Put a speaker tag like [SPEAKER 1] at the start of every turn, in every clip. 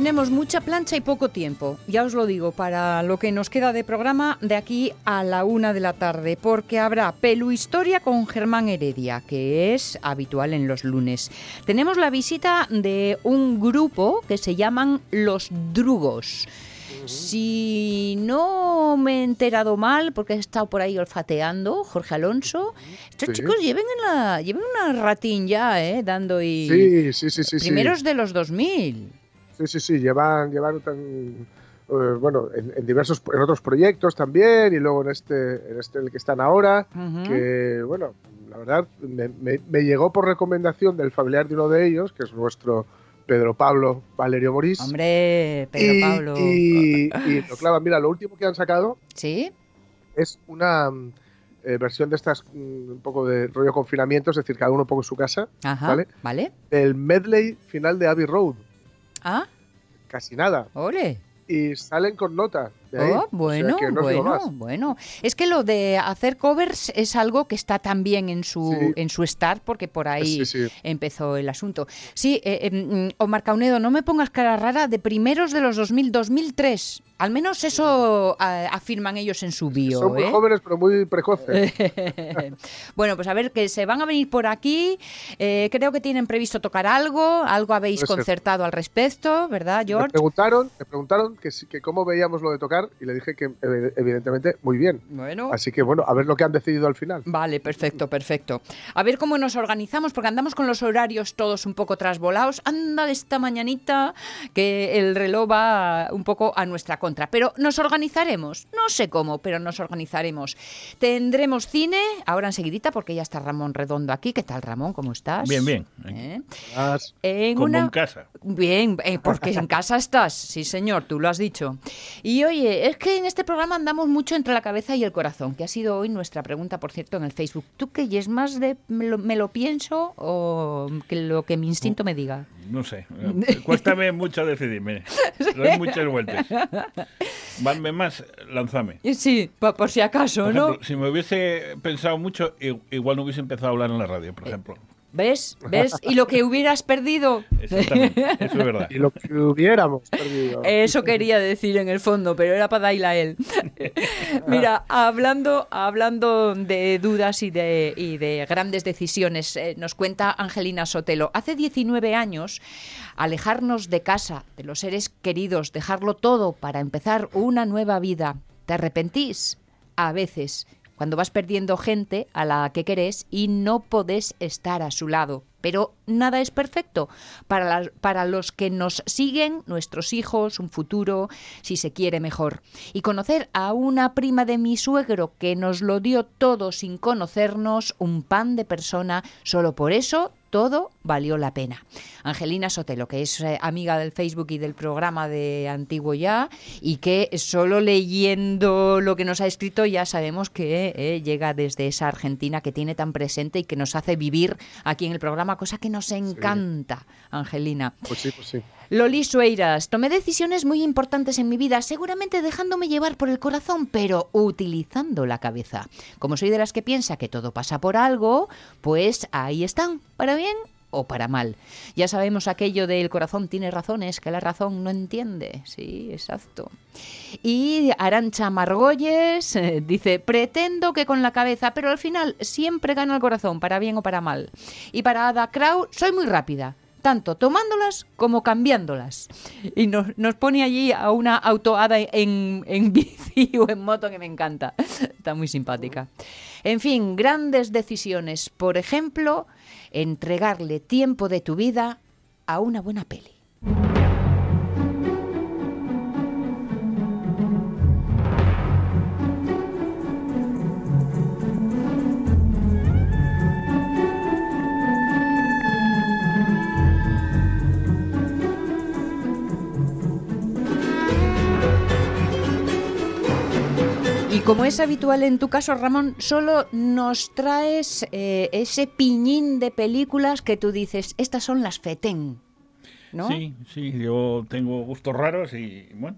[SPEAKER 1] Tenemos mucha plancha y poco tiempo, ya os lo digo, para lo que nos queda de programa de aquí a la una de la tarde, porque habrá Pelu Historia con Germán Heredia, que es habitual en los lunes. Tenemos la visita de un grupo que se llaman Los Drugos. Si no me he enterado mal, porque he estado por ahí olfateando, Jorge Alonso, estos
[SPEAKER 2] Sí.
[SPEAKER 1] chicos lleven, en la, lleven una ratín ya, ¿eh? Dando y...
[SPEAKER 2] Sí, sí, sí, sí. sí.
[SPEAKER 1] Primeros de los 2000.
[SPEAKER 2] Sí, sí, sí, llevan, llevan tan, eh, bueno, en, en diversos, en otros proyectos también y luego en este, en este en el que están ahora, que, bueno, la verdad, me, me- me llegó por recomendación del familiar de uno de ellos, que es nuestro Pedro Pablo Valerio Morís.
[SPEAKER 1] Hombre, Pedro
[SPEAKER 2] y,
[SPEAKER 1] Pablo.
[SPEAKER 2] Y, y lo clava, mira, lo último que han sacado
[SPEAKER 1] ¿Sí?
[SPEAKER 2] es una eh, versión de estas, mm, un poco de rollo confinamiento, es decir, cada uno un poco en su casa,
[SPEAKER 1] Ajá.
[SPEAKER 2] ¿vale?
[SPEAKER 1] ¿Vale?
[SPEAKER 2] del medley final de Abbey Road.
[SPEAKER 1] Ah,
[SPEAKER 2] Casi nada.
[SPEAKER 1] ole.
[SPEAKER 2] Y salen con nota.
[SPEAKER 1] Oh,
[SPEAKER 2] O sea
[SPEAKER 1] bueno,
[SPEAKER 2] no
[SPEAKER 1] bueno, bueno. Es que lo de hacer covers es algo que está también en su,
[SPEAKER 2] Sí.
[SPEAKER 1] en su start, porque por ahí
[SPEAKER 2] Sí, sí.
[SPEAKER 1] empezó el asunto. Sí, eh, eh, mm, Omar Caunedo, no me pongas cara rara de primeros de los 2000, 2003. Al menos eso afirman ellos en su bio.
[SPEAKER 2] Son muy
[SPEAKER 1] ¿eh?
[SPEAKER 2] jóvenes, pero muy precoces.
[SPEAKER 1] bueno, pues a ver, que se van a venir por aquí. Eh, creo que tienen previsto tocar algo. Algo habéis
[SPEAKER 2] Puede ser.
[SPEAKER 1] concertado al respecto, ¿verdad,
[SPEAKER 2] Me
[SPEAKER 1] George?
[SPEAKER 2] preguntaron, me preguntaron que, que cómo veíamos lo de tocar y le dije que ev- evidentemente muy bien.
[SPEAKER 1] Bueno.
[SPEAKER 2] Así que bueno, a ver lo que han decidido al final.
[SPEAKER 1] Vale, perfecto, perfecto. A ver cómo nos organizamos, porque andamos con los horarios todos un poco trasvolados. Anda esta mañanita que el reloj va un poco a nuestra contra. Pero nos organizaremos. No sé cómo, pero nos organizaremos. Tendremos cine, ahora enseguidita, porque ya está Ramón Redondo aquí. ¿Qué tal, Ramón? ¿Cómo estás?
[SPEAKER 3] Bien, bien.
[SPEAKER 1] ¿Eh? En
[SPEAKER 3] Como
[SPEAKER 1] una...
[SPEAKER 3] en casa.
[SPEAKER 1] Bien, eh, porque en casa estás, sí señor, tú lo has dicho. Y oye, es que en este programa andamos mucho entre la cabeza y el corazón, que ha sido hoy nuestra pregunta, por cierto, en el Facebook. ¿Tú qué y es más de me lo, me lo pienso o que lo que mi instinto me diga?
[SPEAKER 3] No sé. eh, Cuéstame mucho decidirme. Doy muchas vueltas. Valme más, lánzame.
[SPEAKER 1] Eh, Sí, pa- por si acaso,
[SPEAKER 3] Por
[SPEAKER 1] ¿no?
[SPEAKER 3] si me hubiese pensado mucho, igual no hubiese empezado a hablar en la radio,
[SPEAKER 1] Eh,
[SPEAKER 3] por ejemplo.
[SPEAKER 1] ¿Ves? ¿Ves? Y lo que hubieras perdido.
[SPEAKER 3] Exactamente, eso es verdad.
[SPEAKER 2] Y lo que hubiéramos perdido.
[SPEAKER 1] Eso quería decir en el fondo, pero era para darle a él. Mira, hablando, hablando de dudas y de, y de grandes decisiones, eh, nos cuenta Angelina Sotelo. Hace 19 años, alejarnos de casa, de los seres queridos, dejarlo todo para empezar una nueva vida. ¿Te arrepentís? A veces, cuando vas perdiendo gente a la que querés y no podés estar a su lado. Pero nada es perfecto. Para, para los que nos siguen, nuestros hijos, un futuro, si se quiere mejor. Y conocer a una prima de mi suegro que nos lo dio todo sin conocernos, un pan de persona, solo por eso todo valió la pena. Angelina Sotelo, que es eh, amiga del Facebook y del programa de Antiguo Ya, y que solo leyendo lo que nos ha escrito ya sabemos que eh, llega desde esa Argentina que tiene tan presente y que nos hace vivir aquí en el programa, cosa que nos encanta, Angelina.
[SPEAKER 2] Pues sí, pues sí.
[SPEAKER 1] Loli Sueiras, tomé decisiones muy importantes en mi vida, seguramente dejándome llevar por el corazón, pero utilizando la cabeza. Como soy de las que piensa que todo pasa por algo, pues ahí están, para bien o para mal. Ya sabemos aquello del corazón tiene razones que la razón no entiende. Sí, exacto. Y Arancha Margolles eh, dice, pretendo que con la cabeza, pero al final siempre gana el corazón, para bien o para mal. Y para Ada Krau, soy muy rápida. Tanto tomándolas como cambiándolas. Y nos, nos pone allí a una autohada en, en bici o en moto que me encanta. Está muy simpática. En fin, grandes decisiones. Por ejemplo, entregarle tiempo de tu vida a una buena peli. Y como es habitual en tu caso, Ramón, solo nos traes eh, ese piñín de películas que tú dices, estas son las FETEN. ¿No?
[SPEAKER 3] Sí, sí, yo tengo gustos raros y bueno,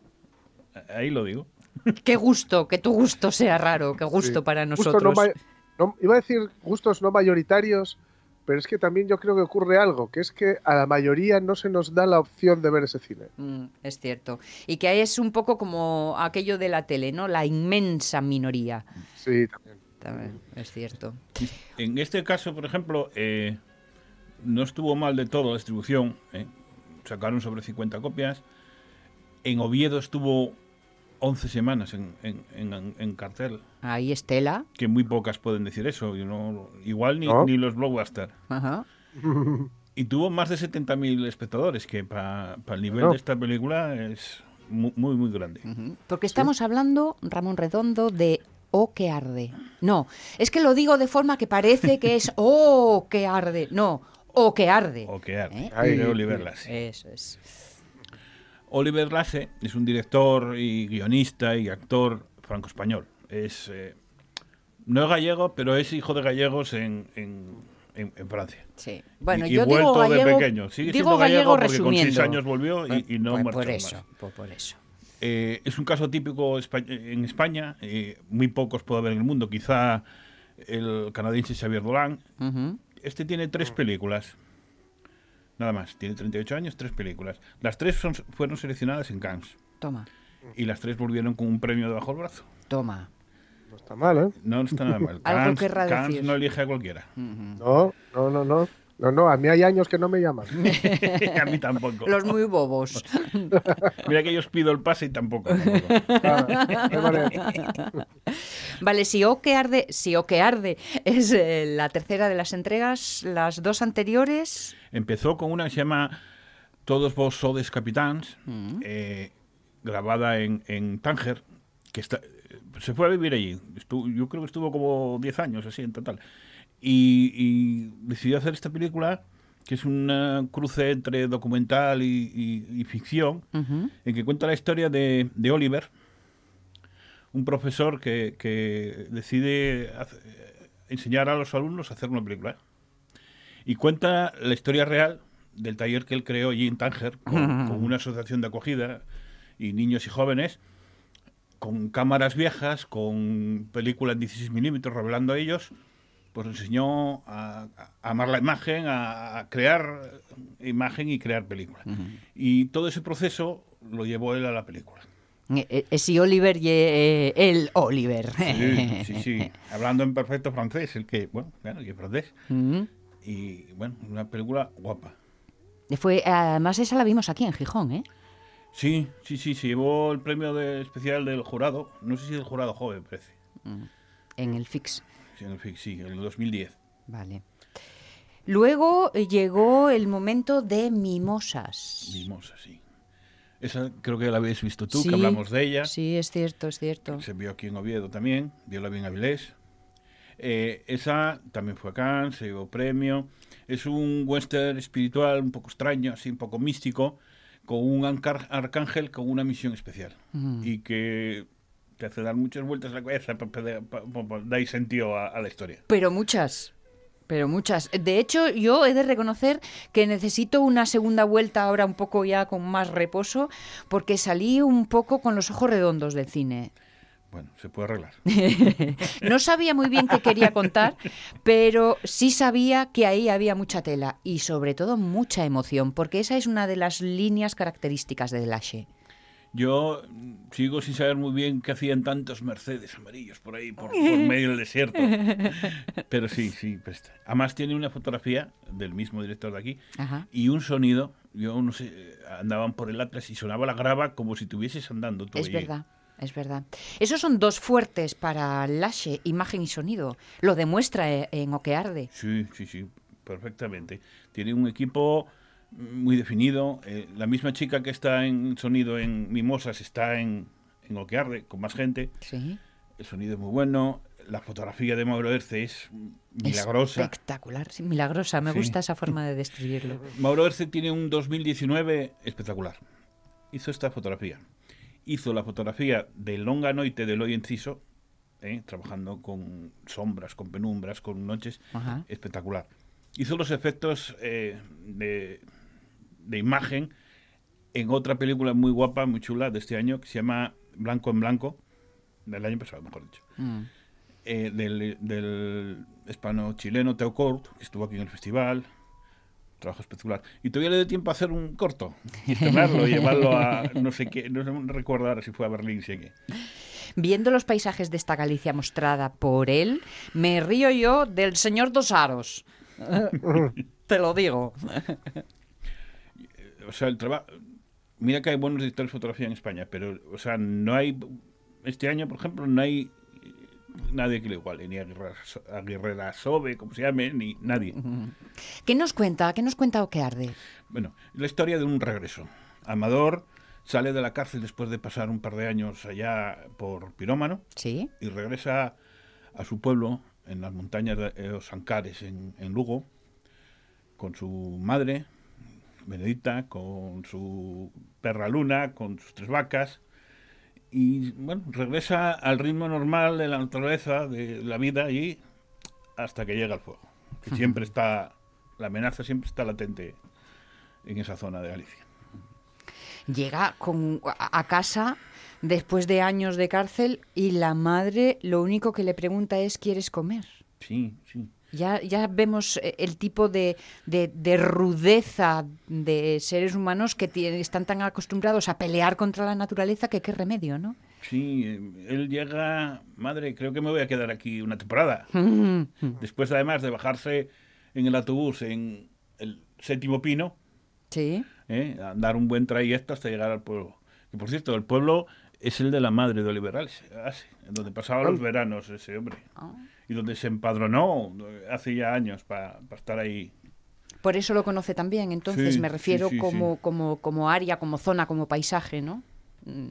[SPEAKER 3] ahí lo digo.
[SPEAKER 1] Qué gusto, que tu gusto sea raro, qué gusto
[SPEAKER 2] Sí.
[SPEAKER 1] para
[SPEAKER 2] Gusto
[SPEAKER 1] nosotros.
[SPEAKER 2] no ma- no- iba a decir gustos no mayoritarios, pero es que también yo creo que ocurre algo, que es que a la mayoría no se nos da la opción de ver ese cine.
[SPEAKER 1] Mm, es cierto. Y que es un poco como aquello de la tele, ¿no? La inmensa minoría.
[SPEAKER 2] Sí, también.
[SPEAKER 1] También, es cierto.
[SPEAKER 3] En este caso, por ejemplo, eh, no estuvo mal de todo la distribución. ¿eh? Sacaron sobre 50 copias. En Oviedo estuvo 11 semanas en, en- en- en cartel.
[SPEAKER 1] Ahí Estela.
[SPEAKER 3] Que muy pocas pueden decir eso. y no- igual ni,
[SPEAKER 2] ¿No?
[SPEAKER 3] ni los blockbusters.
[SPEAKER 1] Ajá.
[SPEAKER 3] Y tuvo más de 70.000 espectadores, que para el nivel
[SPEAKER 2] Bueno.
[SPEAKER 3] de esta película es mu- muy, muy grande.
[SPEAKER 1] Porque estamos hablando, Ramón Redondo, de O que arde. No, es que lo digo de forma que parece que es Oh que arde. No, O que arde.
[SPEAKER 3] O que arde.
[SPEAKER 1] ¿Eh?
[SPEAKER 2] Ay,
[SPEAKER 3] de Oliver Lasse.
[SPEAKER 1] Eso es.
[SPEAKER 3] Oliver Lasse es un director y guionista y actor franco-español. Es, eh, no es gallego, pero es hijo de gallegos en, en- en- en Francia.
[SPEAKER 1] Sí. Bueno,
[SPEAKER 3] y, y
[SPEAKER 1] yo digo
[SPEAKER 3] vuelto
[SPEAKER 1] gallego,
[SPEAKER 3] de pequeño. Sigue
[SPEAKER 1] digo
[SPEAKER 3] gallego,
[SPEAKER 1] gallego
[SPEAKER 3] porque con seis
[SPEAKER 1] resumiendo.
[SPEAKER 3] años volvió y, y no
[SPEAKER 1] Pues
[SPEAKER 3] marchó
[SPEAKER 1] por
[SPEAKER 3] más.
[SPEAKER 1] eso, pues por eso.
[SPEAKER 3] Eh, es un caso típico en España. eh, muy pocos puede haber en el mundo. Quizá el canadiense Xavier Dolan.
[SPEAKER 1] Ujú.
[SPEAKER 3] Este tiene tres películas. Nada más. Tiene 38 años, tres películas. Las tres son- fueron seleccionadas en Cannes.
[SPEAKER 1] Toma,
[SPEAKER 3] Y las tres volvieron con un premio debajo del brazo.
[SPEAKER 1] toma.
[SPEAKER 2] No está mal, ¿eh?
[SPEAKER 3] No está nada mal.
[SPEAKER 1] Algo
[SPEAKER 3] Cannes,
[SPEAKER 1] querrá
[SPEAKER 3] Cannes
[SPEAKER 1] decir.
[SPEAKER 3] no elige a cualquiera.
[SPEAKER 2] No, no, no, no. No, no, a mí hay años que no me llaman.
[SPEAKER 3] a mí tampoco.
[SPEAKER 1] Los muy bobos.
[SPEAKER 3] Mira que yo os pido el pase y tampoco.
[SPEAKER 2] manera.
[SPEAKER 1] Vale, si O que arde, si O que arde es eh, la tercera de las entregas, las dos anteriores.
[SPEAKER 3] Empezó con una que se llama Todos vos sodes capitans,
[SPEAKER 1] Mm.
[SPEAKER 3] eh, grabada en, en Tánger, que está, se fue a vivir allí. Yo creo que estuvo como 10 años así en total. Y, y decidió hacer esta película, que es una cruce entre documental y, y- y ficción, en que cuenta la historia de, de Oliver, un profesor que, que decide enseñar a los alumnos a hacer una película. Y cuenta la historia real del taller que él creó allí en Tánger, con, con una asociación de acogida y niños y jóvenes, con cámaras viejas, con películas en 16 milímetros, revelando a ellos, pues enseñó a, a amar la imagen, a, a crear imagen y crear película. Y todo ese proceso lo llevó él a la película.
[SPEAKER 1] Eh, eh, Ese Oliver y eh, el Oliver.
[SPEAKER 3] Sí, sí, sí. Hablando en perfecto francés, el que, bueno, claro, que es francés.
[SPEAKER 1] Mm.
[SPEAKER 3] Y bueno, una película guapa.
[SPEAKER 1] Fue, además, esa la vimos aquí en Gijón, ¿eh?
[SPEAKER 3] Sí, sí, sí, se llevó el premio de- especial del jurado. No sé si del jurado joven, parece.
[SPEAKER 1] En el Fix.
[SPEAKER 3] Sí, en el FIC, sí, en el 2010.
[SPEAKER 1] Vale. Luego eh, llegó el momento de Mimosas.
[SPEAKER 3] Mimosa, sí. Esa creo que la habéis visto tú,
[SPEAKER 1] Sí,
[SPEAKER 3] que hablamos de ella.
[SPEAKER 1] Sí, es cierto, es cierto.
[SPEAKER 3] Se vio aquí en Oviedo también, vio la bien Avilés. Eh, esa también fue a Cannes, se llevó premio. Es un western espiritual un poco extraño, así un poco místico, con un arcángel con una misión especial. Y que te hace dar muchas vueltas a la cabeza para dar sentido a, a la historia.
[SPEAKER 1] Pero muchas. Pero muchas. De hecho, yo he de reconocer que necesito una segunda vuelta ahora un poco ya con más reposo, porque salí un poco con los ojos redondos del cine.
[SPEAKER 3] Bueno, se puede arreglar.
[SPEAKER 1] No sabía muy bien qué quería contar, pero sí sabía que ahí había mucha tela y sobre todo mucha emoción, porque esa es una de las líneas características de Lashe.
[SPEAKER 3] Yo sigo sin saber muy bien qué hacían tantos Mercedes amarillos por ahí, por, por medio del desierto. Pero sí, sí. Pues, además tiene una fotografía del mismo director de aquí
[SPEAKER 1] Ajá.
[SPEAKER 3] y un sonido. Yo no sé, andaban por el Atlas y sonaba la grava como si estuvieses andando tú
[SPEAKER 1] Es verdad. Es verdad. Esos son dos fuertes para Lashe, imagen y sonido. Lo demuestra eh, en Oquearde.
[SPEAKER 3] Sí, sí, sí, perfectamente. Tiene un equipo muy definido. Eh, la misma chica que está en sonido en Mimosas está en, en Oquearde, con más gente.
[SPEAKER 1] Sí.
[SPEAKER 3] El sonido es muy bueno. La fotografía de Mauro Erce es milagrosa.
[SPEAKER 1] Espectacular, sí, milagrosa. Me
[SPEAKER 3] Sí.
[SPEAKER 1] gusta esa forma de describirlo.
[SPEAKER 3] Mauro Erce tiene un 2019 espectacular. Hizo esta fotografía. Hizo la fotografía de Longa Noite de Eloy Enciso, eh, trabajando con sombras, con penumbras, con noches.
[SPEAKER 1] Ajá.
[SPEAKER 3] Espectacular. Hizo los efectos eh, de, de imagen en otra película muy guapa, muy chula de este año, que se llama Blanco en Blanco, del año pasado, mejor dicho.
[SPEAKER 1] Mm.
[SPEAKER 3] eh, del, del hispano-chileno Teo Cort, que estuvo aquí en el festival. Trabajo espectacular. Y todavía le dio tiempo a hacer un corto, y estrenarlo, y llevarlo a no sé qué, no sé- no recuerdo ahora si fue a Berlín, si a qué.
[SPEAKER 1] Viendo los paisajes de esta Galicia mostrada por él, me río yo del señor Dos Aros. Te lo digo.
[SPEAKER 3] O sea, el trabajo. Mira que hay buenos directores de fotografía en España, pero, o sea, no hay. Este año, por ejemplo, no hay nadie que le iguale, ni Aguirre, Aguirre Sobe, como se llame, ni nadie.
[SPEAKER 1] ¿Qué nos cuenta? ¿Qué nos cuenta Oquearde?
[SPEAKER 3] Bueno, la historia de un regreso. Amador sale de la cárcel después de pasar un par de años allá por pirómano
[SPEAKER 1] Sí.
[SPEAKER 3] y regresa a su pueblo en las montañas de los Ancares, en, en Lugo, con su madre, Benedita, con su perra Luna, con sus tres vacas. Y bueno, regresa al ritmo normal de la naturaleza, de la vida allí, hasta que llega el fuego. Que siempre está, la amenaza siempre está latente en esa zona de Galicia.
[SPEAKER 1] Llega con, a, a casa después de años de cárcel y la madre lo único que le pregunta es ¿quieres comer?
[SPEAKER 3] Sí, sí.
[SPEAKER 1] Ya, ya vemos eh, el tipo de, de- de rudeza de seres humanos que están tan acostumbrados a pelear contra la naturaleza que qué remedio, ¿no?
[SPEAKER 3] Sí, eh, él llega, madre, creo que me voy a quedar aquí una temporada. Después, además de bajarse en el autobús en el séptimo pino,
[SPEAKER 1] Sí.
[SPEAKER 3] ¿eh? a dar un buen trayecto hasta llegar al pueblo. Que por cierto, el pueblo es el de la madre de Oliver en donde pasaba los veranos ese hombre. Y donde se empadronó eh, hace ya años para estar ahí.
[SPEAKER 1] Por eso lo conoce también. Entonces
[SPEAKER 3] Sí,
[SPEAKER 1] me refiero
[SPEAKER 3] sí,
[SPEAKER 1] como,
[SPEAKER 3] sí.
[SPEAKER 1] como, como área, como zona, como paisaje, ¿no? Mm.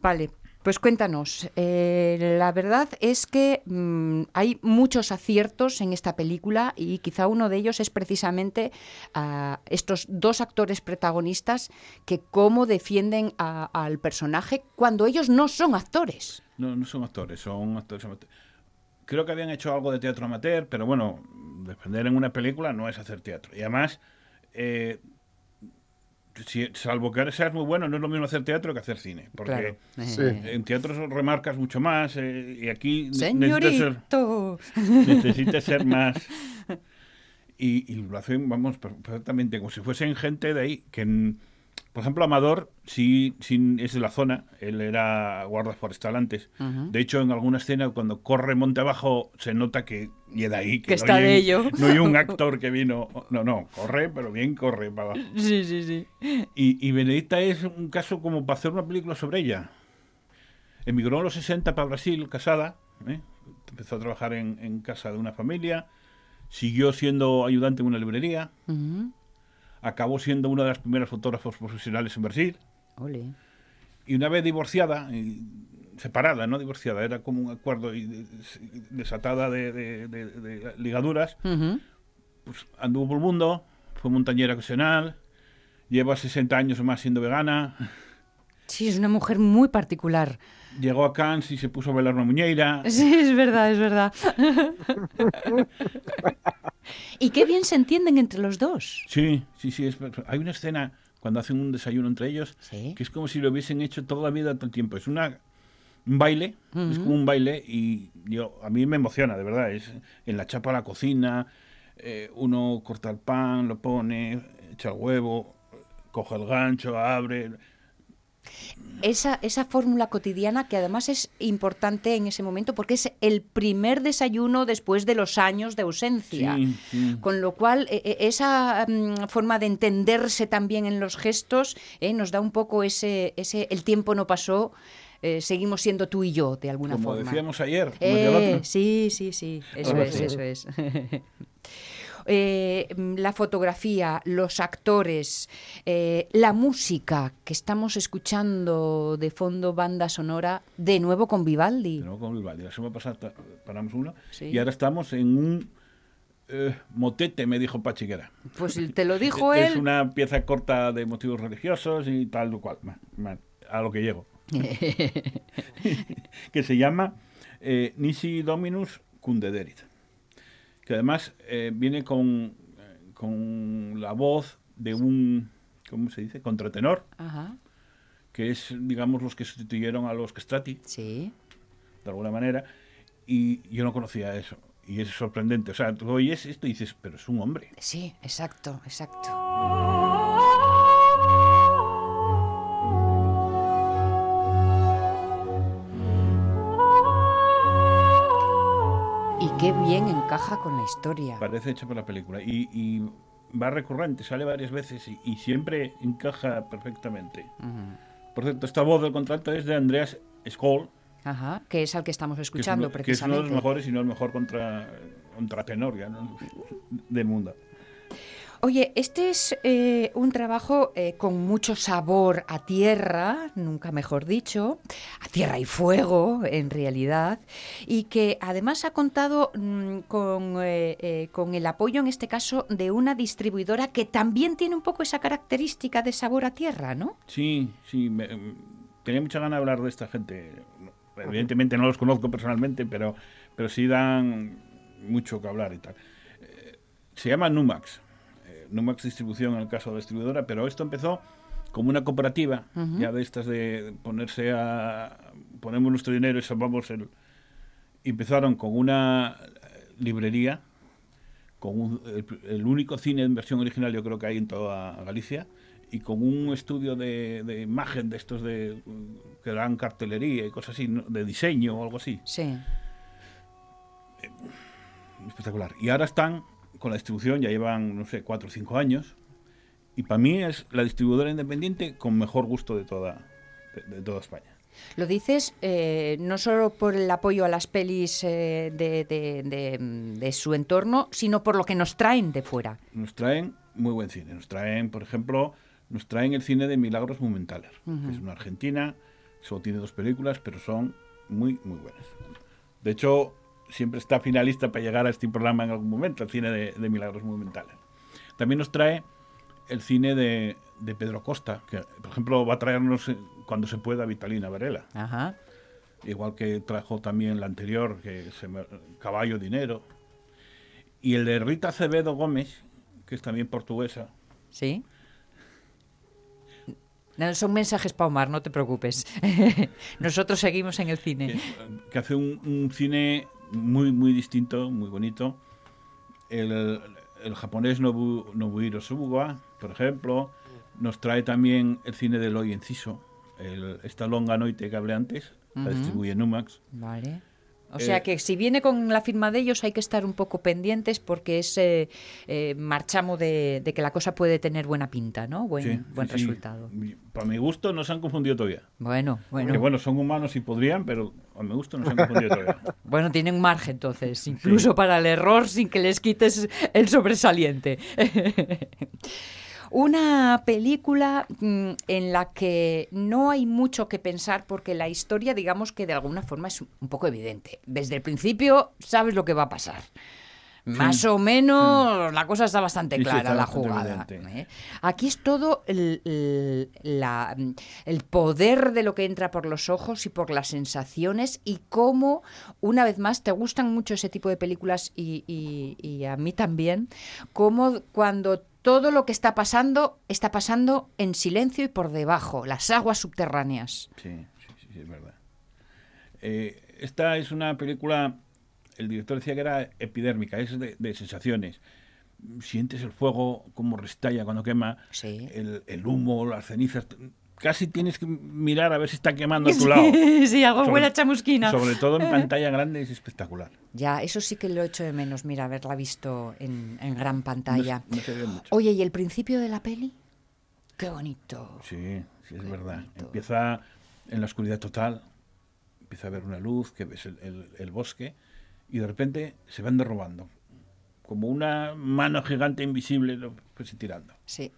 [SPEAKER 1] Vale, pues cuéntanos. Eh, la verdad es que mm, hay muchos aciertos en esta película y quizá uno de ellos es precisamente ah, estos dos actores protagonistas que cómo defienden a- al personaje cuando ellos no son actores.
[SPEAKER 3] No, no son actores, son actores. Creo que habían hecho algo de teatro amateur, pero bueno, defender en una película no es hacer teatro. Y además, eh, si- salvo que ahora seas muy bueno, no es lo mismo hacer teatro que hacer cine. Porque
[SPEAKER 2] Sí.
[SPEAKER 3] en teatro remarcas mucho más eh, y aquí ne- necesitas ser,
[SPEAKER 1] Señorito.
[SPEAKER 3] necesitas ser más... Y, y lo hacen, vamos, per- perfectamente, como si fuesen gente de ahí, que, en- por ejemplo, Amador sí, sí es de la zona, él era guarda forestal antes.
[SPEAKER 1] Ujú.
[SPEAKER 3] De hecho, en alguna escena, cuando corre monte abajo, se nota que y de ahí.
[SPEAKER 1] Que
[SPEAKER 3] no
[SPEAKER 1] está
[SPEAKER 3] hay
[SPEAKER 1] de ello.
[SPEAKER 3] No hay un actor que vino. No, no, corre, pero bien corre para abajo.
[SPEAKER 1] Sí, sí, sí.
[SPEAKER 3] Y, y Benedicta es un caso como para hacer una película sobre ella. Emigró en los 60 para Brasil, casada. ¿eh? Empezó a trabajar en, en casa de una familia. Siguió siendo ayudante en una librería.
[SPEAKER 1] Ujú.
[SPEAKER 3] Acabó siendo una de las primeras fotógrafos profesionales en Brasil.
[SPEAKER 1] Ole.
[SPEAKER 3] Y una vez divorciada, separada, no divorciada, era como un acuerdo y de- desatada de, de- de- de ligaduras,
[SPEAKER 1] Ujú.
[SPEAKER 3] pues anduvo por el mundo, fue montañera ocasional, lleva 60 años o más siendo vegana,
[SPEAKER 1] Sí, es una mujer muy particular.
[SPEAKER 3] Llegó a Cannes y se puso a bailar una muñeira.
[SPEAKER 1] Sí, es verdad, es verdad. y qué bien se entienden entre los dos.
[SPEAKER 3] Sí, sí, sí. es- hay una escena cuando hacen un desayuno entre ellos
[SPEAKER 1] Sí.
[SPEAKER 3] que es como si lo hubiesen hecho toda la vida, todo el tiempo. Es una un baile, es como un baile y yo a mí me emociona, de verdad. Es en la chapa de la cocina, eh, uno corta el pan, lo pone, echa el huevo, coge el gancho, abre.
[SPEAKER 1] Esa, esa fórmula cotidiana que además es importante en ese momento porque es el primer desayuno después de los años de ausencia.
[SPEAKER 3] Sí, sí.
[SPEAKER 1] Con lo cual, e- e- esa mm, forma de entenderse también en los gestos eh, nos da un poco ese, ese el tiempo no pasó, eh, seguimos siendo tú y yo, de alguna
[SPEAKER 3] Como
[SPEAKER 1] forma.
[SPEAKER 3] decíamos ayer. como decía el
[SPEAKER 1] Eh, sí, sí, sí, eso es, eso es. Eh, mm, la fotografía, los actores, eh, la música que estamos escuchando de fondo, banda sonora, de nuevo con Vivaldi.
[SPEAKER 3] De nuevo con Vivaldi. La semana pasada paramos
[SPEAKER 1] Sí.
[SPEAKER 3] y ahora estamos en un eh, motete, me dijo Pachiguera.
[SPEAKER 1] Pues te lo dijo
[SPEAKER 3] es
[SPEAKER 1] él.
[SPEAKER 3] una pieza corta de motivos religiosos y tal o cual. A lo que llego. que se llama eh, Nisi Dominus Cundederit. Que además eh, viene con, eh, con la voz de un, ¿cómo se dice? Contratenor,
[SPEAKER 1] Ajá,
[SPEAKER 3] que es, digamos, los que sustituyeron a los castrati,
[SPEAKER 1] sí.
[SPEAKER 3] de alguna manera, y yo no conocía eso. Y es sorprendente. O sea, tú oyes esto y dices, pero es un hombre.
[SPEAKER 1] Sí, exacto, exacto. Qué bien encaja con la historia.
[SPEAKER 3] Parece hecho por la película. Y, y va recurrente, sale varias veces y, y siempre encaja perfectamente. Por cierto, esta voz del contrato es de Andreas Skoll,
[SPEAKER 1] Ajá, que es al que estamos
[SPEAKER 3] que es,
[SPEAKER 1] escuchando
[SPEAKER 3] uno, que es uno de
[SPEAKER 1] precisamente.
[SPEAKER 3] los mejores, y no el mejor contra, contratenor ya, ¿no? del mundo.
[SPEAKER 1] Oye, este es eh, un trabajo eh, con mucho sabor a tierra, nunca mejor dicho, a tierra y fuego, en realidad, y que además ha contado mm, con, eh, eh, con el apoyo, en este caso, de una distribuidora que también tiene un poco esa característica de sabor a tierra, ¿no?
[SPEAKER 3] Sí, sí, me- mm, tenía mucha ganas de hablar de esta gente. Evidentemente no los conozco personalmente, pero, pero sí dan mucho que hablar y tal. Eh, se llama Numax. Numax Distribución en el caso de la distribuidora, pero esto empezó como una cooperativa, ya de estas de ponerse a... ponemos nuestro dinero y salvamos el... empezaron con una eh, librería, con un- el, el único cine de versión original yo creo que hay en toda Galicia, y con un estudio de, de imagen de estos de que dan cartelería y cosas así, de diseño o algo así.
[SPEAKER 1] Sí.
[SPEAKER 3] Espectacular. Y ahora están con la distribución, ya llevan, no sé, cuatro o cinco años. Y para mí es la distribuidora independiente con mejor gusto de toda, de, de toda España.
[SPEAKER 1] Lo dices eh, no solo por el apoyo a las pelis eh, de, de- de, de su entorno, sino por lo que nos traen de fuera.
[SPEAKER 3] Nos traen muy buen cine. Nos traen, por ejemplo, nos traen el cine de Milagros Mumenthaler, que es una argentina, solo tiene dos películas, pero son muy, muy buenas. De hecho, siempre está finalista para llegar a este programa en algún momento, el cine de, de Milagros Mumenthaler. También nos trae el cine de, de Pedro Costa, que, por ejemplo, va a traernos eh, cuando se pueda Vitalina Varela.
[SPEAKER 1] Ajá.
[SPEAKER 3] igual que trajo también la anterior, que se me- Caballo Dinero. Y el de Rita Acevedo Gómez, que es también portuguesa,
[SPEAKER 1] ¿Sí? No, son mensajes para Omar, no te preocupes. Nosotros seguimos en el
[SPEAKER 3] que,
[SPEAKER 1] cine.
[SPEAKER 3] que hace un, un cine muy, muy distinto, muy bonito. El, el japonés Nobu, Nobuhiro Suga, por ejemplo, nos trae también el cine de Eloy Enciso, el, esta longa noite que hablé antes, la distribuye Numax.
[SPEAKER 1] Vale. O
[SPEAKER 3] Eh,
[SPEAKER 1] sea que si viene con la firma de ellos hay que estar un poco pendientes porque es eh, eh, marchamo de, de que la cosa puede tener buena pinta, ¿no? Buen,
[SPEAKER 3] Sí,
[SPEAKER 1] buen
[SPEAKER 3] sí, sí.
[SPEAKER 1] resultado.
[SPEAKER 3] Para mi gusto no se han confundido todavía.
[SPEAKER 1] Bueno, bueno.
[SPEAKER 3] Que bueno, son humanos y podrían, pero a mi gusto no se han confundido todavía.
[SPEAKER 1] Bueno, tienen margen entonces, incluso para el error sin que les quites el sobresaliente. Una película mm, en la que no hay mucho que pensar porque la historia, digamos que de alguna forma es un poco evidente. Desde el principio sabes lo que va a pasar. Más o menos la cosa está bastante
[SPEAKER 3] sí,
[SPEAKER 1] clara, la jugada. ¿eh? Aquí es todo el, el- la- el poder de lo que entra por los ojos y por las sensaciones y cómo, una vez más, te gustan mucho ese tipo de películas y, y- y a mí también, cómo cuando todo lo que está pasando está pasando en silencio y por debajo, las aguas subterráneas.
[SPEAKER 3] Sí, sí, sí, es verdad. Eh, esta es una película, el director decía que era epidérmica, es de, de sensaciones. sientes el fuego como restalla cuando quema,
[SPEAKER 1] Sí.
[SPEAKER 3] el, el humo, las cenizas. Casi tienes que mirar a ver si está quemando a tu lado.
[SPEAKER 1] sí, algo
[SPEAKER 3] Sobre-
[SPEAKER 1] huele a chamusquina.
[SPEAKER 3] Sobre todo en pantalla grande es espectacular.
[SPEAKER 1] Ya, eso sí que lo echo de menos, mira, haberla visto en, en gran pantalla.
[SPEAKER 3] No, se- no se ve mucho.
[SPEAKER 1] Oye, ¿y el principio de la peli? Qué bonito.
[SPEAKER 3] Sí, sí, es verdad.
[SPEAKER 1] bonito.
[SPEAKER 3] Empieza en la oscuridad total, empieza a ver una luz, que ves el, el- el bosque, y de repente se van derrubando. Como una mano gigante invisible, pues y tirando.
[SPEAKER 1] Sí.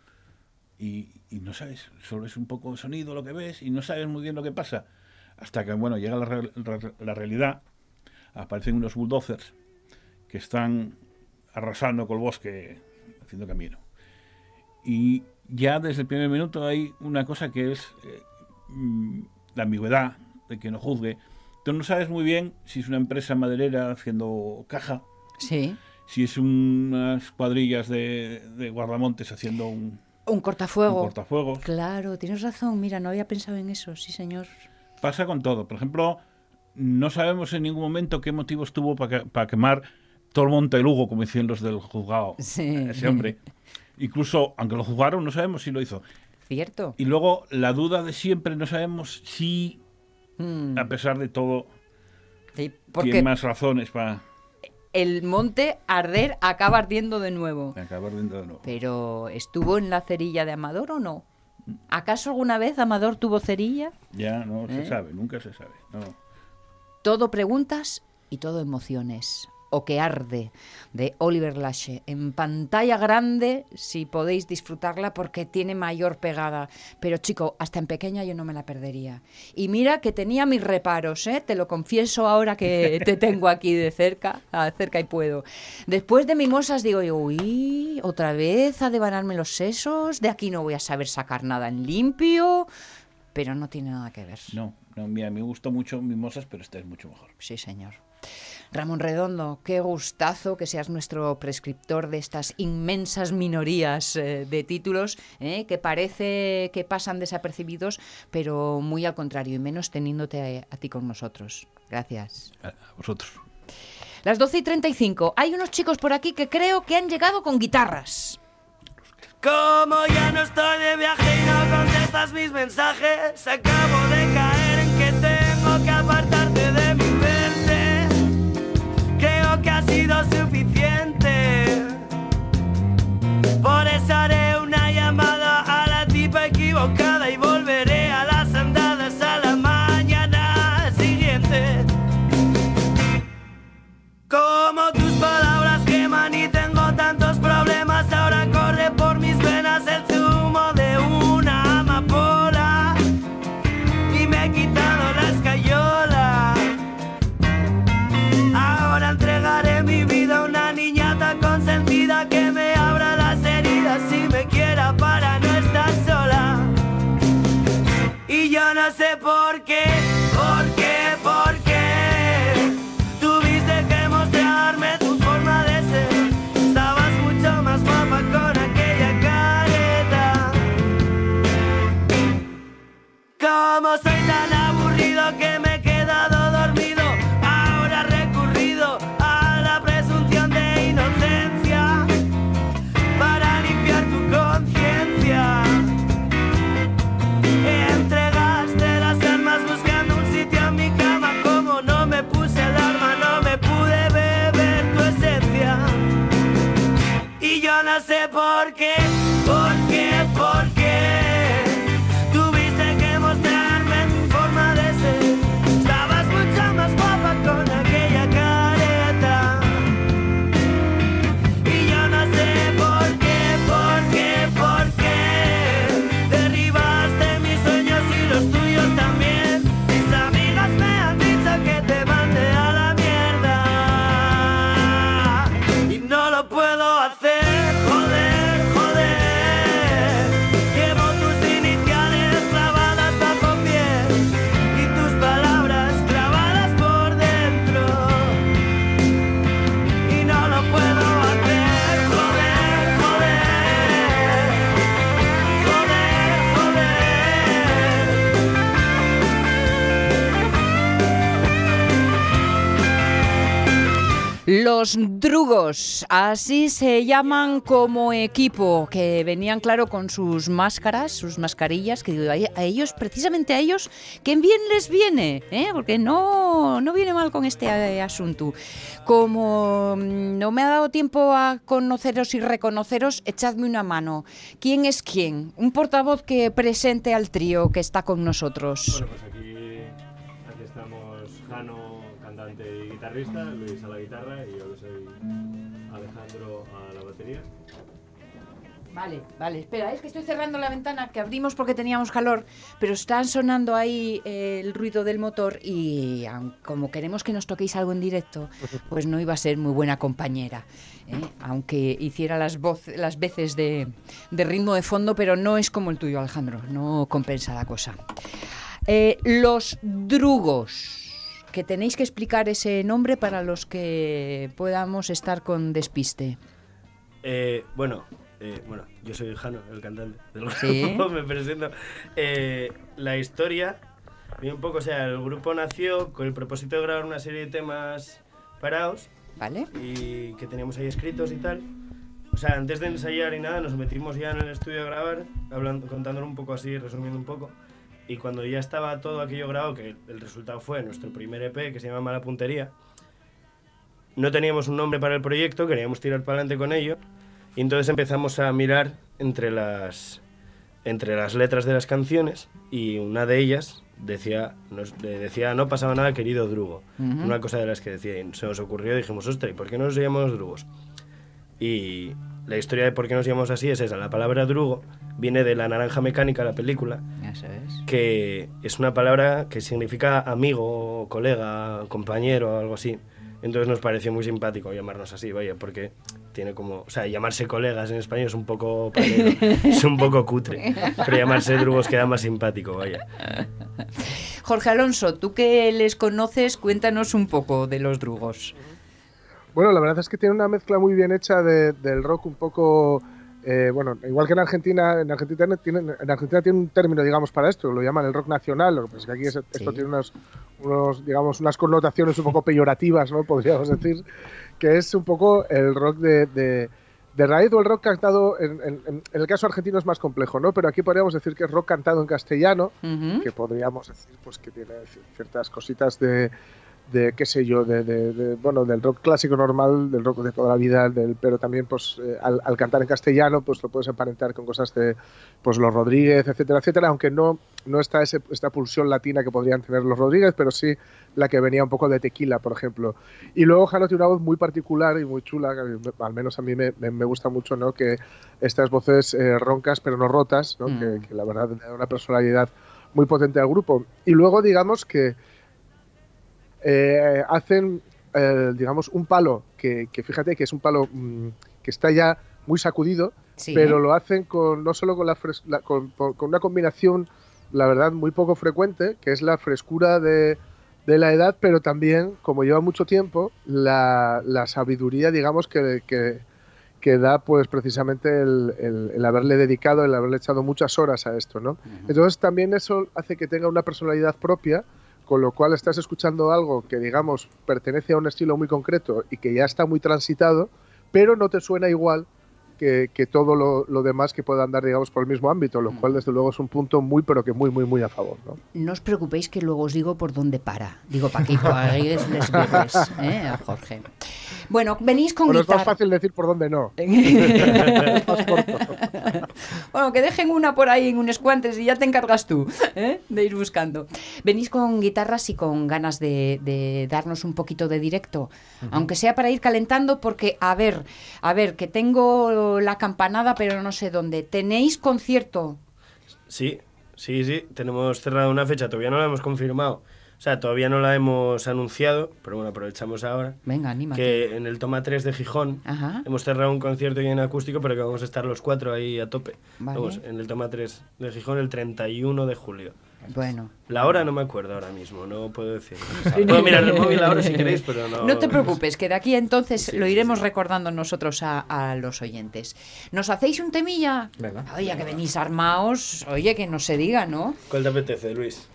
[SPEAKER 3] Y, y no sabes, solo es un poco de sonido lo que ves y no sabes muy bien lo que pasa. Hasta que, bueno, llega la, re- la realidad, aparecen unos bulldozers que están arrasando con el bosque, haciendo camino. Y ya desde el primer minuto hay una cosa que es eh, la ambigüedad de que no juzgue. Tú no sabes muy bien si es una empresa maderera haciendo caja,
[SPEAKER 1] Sí.
[SPEAKER 3] si es unas cuadrillas de, de guardamontes haciendo un,
[SPEAKER 1] Un
[SPEAKER 3] un
[SPEAKER 1] cortafuego.
[SPEAKER 3] cortafuegos.
[SPEAKER 1] Claro, tienes razón. Mira, no había pensado en eso. Sí, señor.
[SPEAKER 3] Pasa con todo. Por ejemplo, no sabemos en ningún momento qué motivos tuvo para, para quemar todo el monte de Lugo, como decían los del juzgado.
[SPEAKER 1] Sí.
[SPEAKER 3] Ese hombre. Incluso, aunque lo juzgaron, no sabemos si lo hizo.
[SPEAKER 1] Cierto.
[SPEAKER 3] Y luego, la duda de siempre, no sabemos si,
[SPEAKER 1] Mm,
[SPEAKER 3] a pesar de todo,
[SPEAKER 1] sí,
[SPEAKER 3] tiene más razones para
[SPEAKER 1] el monte arder acaba ardiendo de nuevo.
[SPEAKER 3] acabar dentro de nuevo.
[SPEAKER 1] Pero, ¿estuvo en la cerilla de Amador o no? ¿Acaso alguna vez Amador tuvo cerilla?
[SPEAKER 3] Ya no
[SPEAKER 1] ¿Eh?
[SPEAKER 3] se sabe, nunca se sabe. No.
[SPEAKER 1] Todo preguntas y todo emociones. O que arde, de Oliver Lashe. En pantalla grande, si podéis disfrutarla, porque tiene mayor pegada. Pero chico, hasta en pequeña yo no me la perdería. Y mira que tenía mis reparos, ¿eh? Te lo confieso ahora que te tengo aquí de cerca, cerca y puedo. Después de mimosas digo yo, uy, otra vez a devanarme los sesos, de aquí no voy a saber sacar nada en limpio. Pero no tiene nada que ver.
[SPEAKER 3] No, no, mira, me gustó mucho Mimosas, pero esta es mucho mejor.
[SPEAKER 1] Sí, señor. Ramón Redondo, qué gustazo que seas nuestro prescriptor de estas inmensas minorías eh, de títulos eh, que parece que pasan desapercibidos, pero muy al contrario, y menos teniéndote a, a ti con nosotros. Gracias.
[SPEAKER 3] A, a vosotros.
[SPEAKER 1] Las 12 y 35. Hay unos chicos por aquí que creo que han llegado con guitarras.
[SPEAKER 4] Como ya no estoy de viaje y no contestas mis mensajes, acabo de Los
[SPEAKER 1] Drugos, así se llaman como equipo, que venían, claro, con sus máscaras, sus mascarillas, que digo, a ellos, precisamente a ellos, que bien les viene, ¿eh? porque no, no viene mal con este eh, asunto. Como mm, no me ha dado tiempo a conoceros y reconoceros, echadme una mano. ¿Quién es quién? Un portavoz que presente al trío que está con nosotros.
[SPEAKER 5] Pues Luis a la guitarra y yo que soy Alejandro a la batería.
[SPEAKER 1] Vale, vale, espera, es que estoy cerrando la ventana que abrimos porque teníamos calor, pero están sonando ahí eh, el ruido del motor y como queremos que nos toquéis algo en directo, pues no iba a ser muy buena compañera. ¿eh? Aunque hiciera las, las veces de, de ritmo de fondo, pero no es como el tuyo, Alejandro, no compensa la cosa. Eh, los drugos, que tenéis que explicar ese nombre para los que podamos estar con despiste.
[SPEAKER 4] Eh, bueno, eh, bueno, yo soy Jano, el cantante del grupo,
[SPEAKER 1] Sí.
[SPEAKER 4] me presento. Eh, la historia, un poco, o sea, el grupo nació con el propósito de grabar una serie de temas parados
[SPEAKER 1] ¿Vale?
[SPEAKER 4] y que teníamos ahí escritos y tal. O sea, antes de ensayar y nada, nos metimos ya en el estudio a grabar, hablando, contándolo un poco así, resumiendo un poco. Y cuando ya estaba todo aquello grabado, que el resultado fue nuestro primer EP, que se llama Mala Puntería, no teníamos un nombre para el proyecto, queríamos tirar para adelante con ello. Y entonces empezamos a mirar entre las, entre las letras de las canciones y una de ellas decía, nos, decía no pasaba nada querido Drugo. Una cosa de las que decía y se nos ocurrió dijimos, ostras, ¿y por qué no nos llamamos Drugos? Y la historia de por qué nos llamamos así es esa. La palabra Drugo viene de La Naranja Mecánica, la película,
[SPEAKER 1] Eso es.
[SPEAKER 4] que es una palabra que significa amigo, colega, compañero, algo así. Entonces nos pareció muy simpático llamarnos así, vaya, porque tiene como, o sea, llamarse colegas en español es un poco palero, es un poco cutre, pero llamarse drugos queda más simpático, vaya.
[SPEAKER 1] Jorge Alonso, tú que les conoces, cuéntanos un poco de los drugos.
[SPEAKER 2] Bueno, la verdad es que tiene una mezcla muy bien hecha de- del rock un poco... eh, bueno, igual que en Argentina, en Argentina tienen, en Argentina tiene un término, digamos, para esto, lo llaman el rock nacional, lo que pasa es que aquí es- esto
[SPEAKER 1] Sí.
[SPEAKER 2] tiene unos, unos, digamos, unas connotaciones un poco peyorativas, ¿no? Podríamos decir, que es un poco el rock de, de, de raíz o el rock cantado, en, en- en el caso argentino es más complejo, ¿no? Pero aquí podríamos decir que es rock cantado en castellano,
[SPEAKER 1] Ujú.
[SPEAKER 2] que podríamos decir pues que tiene ci- ciertas cositas de, de qué sé yo, de, de- de, bueno, del rock clásico normal, del rock de toda la vida, del, pero también pues eh, al, al cantar en castellano pues lo puedes emparentar con cosas de pues los Rodríguez, etcétera, etcétera, aunque no, no está ese, esta pulsión latina que podrían tener los Rodríguez, pero sí la que venía un poco de tequila, por ejemplo. Y luego Jano tiene una voz muy particular y muy chula, que al menos a mí me, me- gusta mucho, ¿no? Que estas voces eh, roncas pero no rotas, ¿no?
[SPEAKER 1] Mm.
[SPEAKER 2] Que, que la verdad da una personalidad muy potente al grupo. Y luego, digamos que eh, hacen, eh, digamos, un palo que, que fíjate que es un palo mm, que está ya muy sacudido,
[SPEAKER 1] Sí.
[SPEAKER 2] pero lo hacen con no solo con, la, fres- la- con, con- con una combinación, la verdad, muy poco frecuente, que es la frescura de, de la edad, pero también, como lleva mucho tiempo, la, la sabiduría, digamos, que, que, que da pues precisamente el, el- el haberle dedicado, el haberle echado muchas horas a esto, ¿no? Entonces también eso hace que tenga una personalidad propia, con lo cual estás escuchando algo que, digamos, pertenece a un estilo muy concreto y que ya está muy transitado, pero no te suena igual que, que todo lo, lo demás que pueda andar, digamos, por el mismo ámbito, lo cual, desde luego, es un punto muy, pero que muy, muy, muy a favor, ¿no?
[SPEAKER 1] No os preocupéis que luego os digo por dónde para. Digo, para que paguéis les veces, ¿eh? a Jorge. Bueno, venís con
[SPEAKER 2] Bueno, es más
[SPEAKER 1] guitarra.
[SPEAKER 2] fácil decir por dónde no. más corto.
[SPEAKER 1] bueno, que dejen una por ahí en un escuantes y ya te encargas tú ¿eh? de ir buscando. Venís con guitarras y con ganas de, de darnos un poquito de directo, aunque sea para ir calentando, porque, a ver, a ver, que tengo la campanada, pero no sé dónde. ¿Tenéis concierto?
[SPEAKER 4] Sí, sí, sí, tenemos cerrada una fecha, todavía no la hemos confirmado. O sea, todavía no la hemos anunciado, pero bueno, aprovechamos ahora.
[SPEAKER 1] Venga, anímate.
[SPEAKER 4] Que en el Toma 3 de Gijón
[SPEAKER 1] Ajá.
[SPEAKER 4] hemos cerrado un concierto ya en acústico, pero que vamos a estar los cuatro ahí a tope.
[SPEAKER 1] Vale.
[SPEAKER 4] Vamos, en el Toma 3 de Gijón el 31 de julio.
[SPEAKER 1] Bueno.
[SPEAKER 4] La hora no me acuerdo ahora mismo, no puedo decir. Puedo mirar el móvil ahora si queréis, pero no.
[SPEAKER 1] No te preocupes, que de aquí entonces
[SPEAKER 4] Sí,
[SPEAKER 1] lo
[SPEAKER 4] sí,
[SPEAKER 1] iremos
[SPEAKER 4] sí.
[SPEAKER 1] recordando nosotros a, a los oyentes. ¿Nos hacéis un temilla?
[SPEAKER 5] Venga.
[SPEAKER 1] Oye, que venís armaos, oye, que no se diga, ¿no?
[SPEAKER 4] ¿Cuál te apetece, Luis?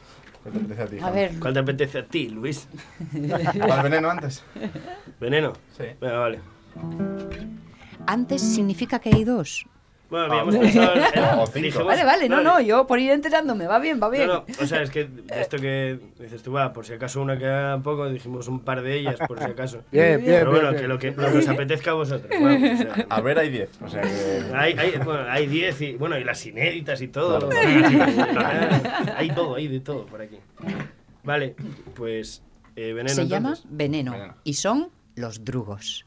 [SPEAKER 6] ¿Cuál te apetece a ti?
[SPEAKER 1] A ver,
[SPEAKER 4] ¿Cuál te apetece a ti, Luis?
[SPEAKER 6] ¿Para el veneno antes?
[SPEAKER 4] ¿Veneno?
[SPEAKER 6] Sí.
[SPEAKER 4] Venga, vale.
[SPEAKER 1] antes significa que hay dos.
[SPEAKER 4] Bueno,
[SPEAKER 6] Ah.
[SPEAKER 4] habíamos pensado... en-
[SPEAKER 6] O cinco.
[SPEAKER 4] dijimos-
[SPEAKER 1] Vale, vale, no, no, yo por ir enterándome, va bien, va bien.
[SPEAKER 4] No, no, o sea, es que esto que dices tú, va, por si acaso una queda poco, dijimos un par de ellas, por si acaso.
[SPEAKER 2] Bien, bien,
[SPEAKER 4] Pero bueno,
[SPEAKER 2] bien,
[SPEAKER 4] que lo que, lo que os apetezca a vosotros. vamos, o sea,
[SPEAKER 6] A ver, hay 10. O sea que.
[SPEAKER 4] hay, hay, bueno, hay 10 y, bueno, y las inéditas y todo. hay todo, hay de todo por aquí. Vale, pues eh, veneno
[SPEAKER 1] Se llama
[SPEAKER 4] entonces.
[SPEAKER 1] veneno,
[SPEAKER 6] Veneno.
[SPEAKER 1] y son los drugos.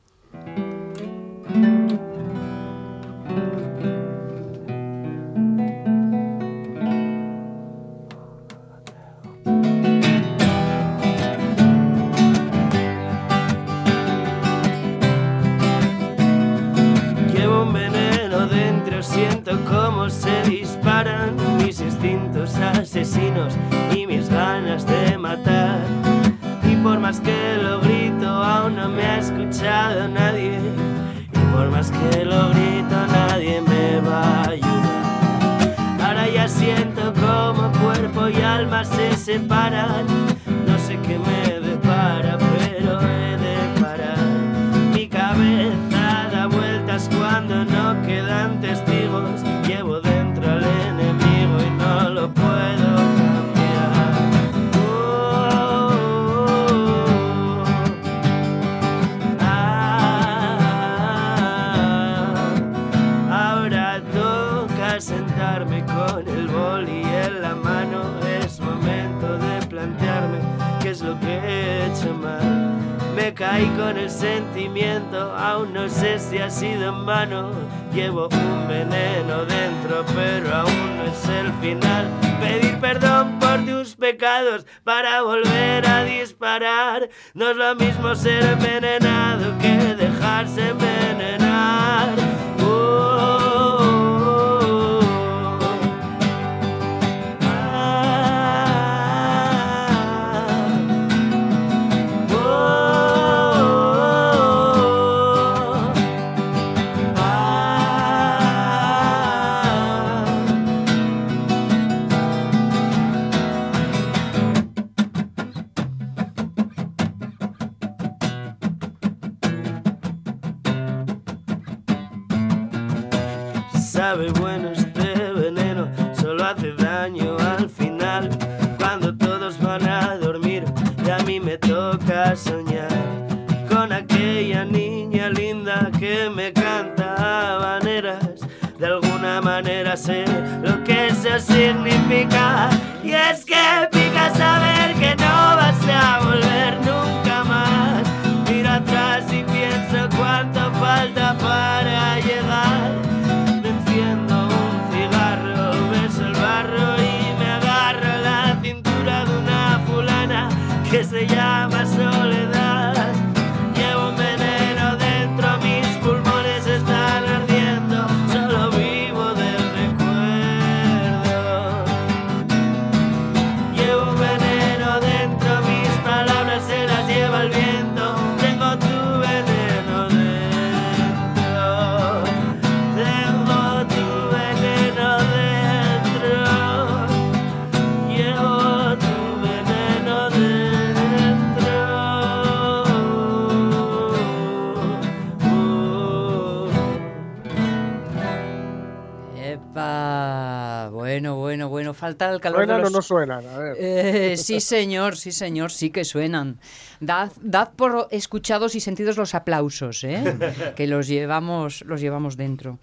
[SPEAKER 4] Más que lo grito, nadie me va a ayudar. Ahora ya siento como cuerpo y alma se separan. No sé si ha sido en vano. Llevo un veneno dentro, pero aún no es el final. Pedir perdón por tus pecados para volver a disparar. No es lo mismo ser envenenado que dejarse envenenar. Me toca soñar con aquella niña linda que me canta habaneras. De alguna manera sé lo que eso significa.
[SPEAKER 1] Calor
[SPEAKER 2] ¿Suenan
[SPEAKER 1] de
[SPEAKER 2] o no suenan? A ver.
[SPEAKER 1] Eh, sí, señor, sí, señor, sí que suenan. Dad, dad por escuchados y sentidos los aplausos, ¿eh? que los llevamos, los llevamos dentro.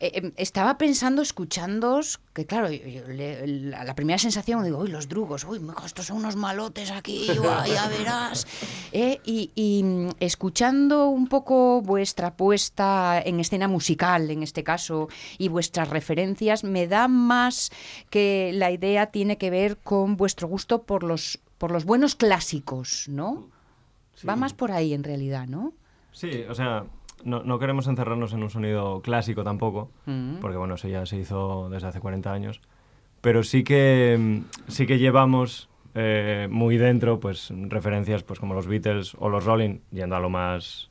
[SPEAKER 1] Eh, eh, estaba pensando, escuchándoos, que claro, yo- yo le- la, la primera sensación, digo, uy, los drugos, uy, estos son unos malotes aquí, guay, ya verás. Eh, y, y, mm, escuchando un poco vuestra puesta en escena musical, en este caso, y vuestras referencias, me da más que la idea tiene que ver con vuestro gusto por los, por los buenos clásicos, ¿no? Va más por ahí, en realidad, ¿no?
[SPEAKER 5] Sí, o sea, no, no queremos encerrarnos en un sonido clásico tampoco,
[SPEAKER 1] Mm.
[SPEAKER 5] porque bueno, eso ya se hizo desde hace 40 años, pero sí que, mm, sí que llevamos eh, muy dentro pues referencias pues como los Beatles o los Rolling, yendo a lo más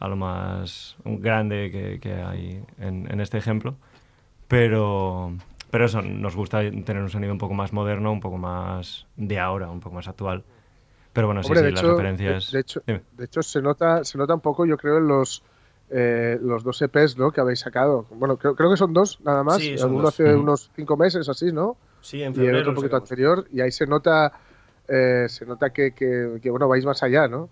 [SPEAKER 5] a lo más grande que, que hay en, en este ejemplo, pero, Pero eso, nos gusta tener un sonido un poco más moderno, un poco más de ahora, un poco más actual. Pero bueno, sí,
[SPEAKER 2] Hombre,
[SPEAKER 5] sí,
[SPEAKER 2] de
[SPEAKER 5] las
[SPEAKER 2] hecho,
[SPEAKER 5] referencias...
[SPEAKER 2] de- de hecho-
[SPEAKER 5] Dime.
[SPEAKER 2] De hecho, se nota, se nota un poco, yo creo, en los, eh, los dos EPs ¿no? que habéis sacado. Bueno, creo, creo que son dos nada más.
[SPEAKER 4] Sí, son
[SPEAKER 2] Uno
[SPEAKER 4] dos.
[SPEAKER 2] hace unos cinco meses, así, ¿no?
[SPEAKER 4] Sí, en
[SPEAKER 2] Y el
[SPEAKER 4] febrero.
[SPEAKER 2] otro un poquito
[SPEAKER 4] sacamos.
[SPEAKER 2] anterior. Y ahí se nota, eh, se nota que, que, que, bueno, vais más allá, ¿no?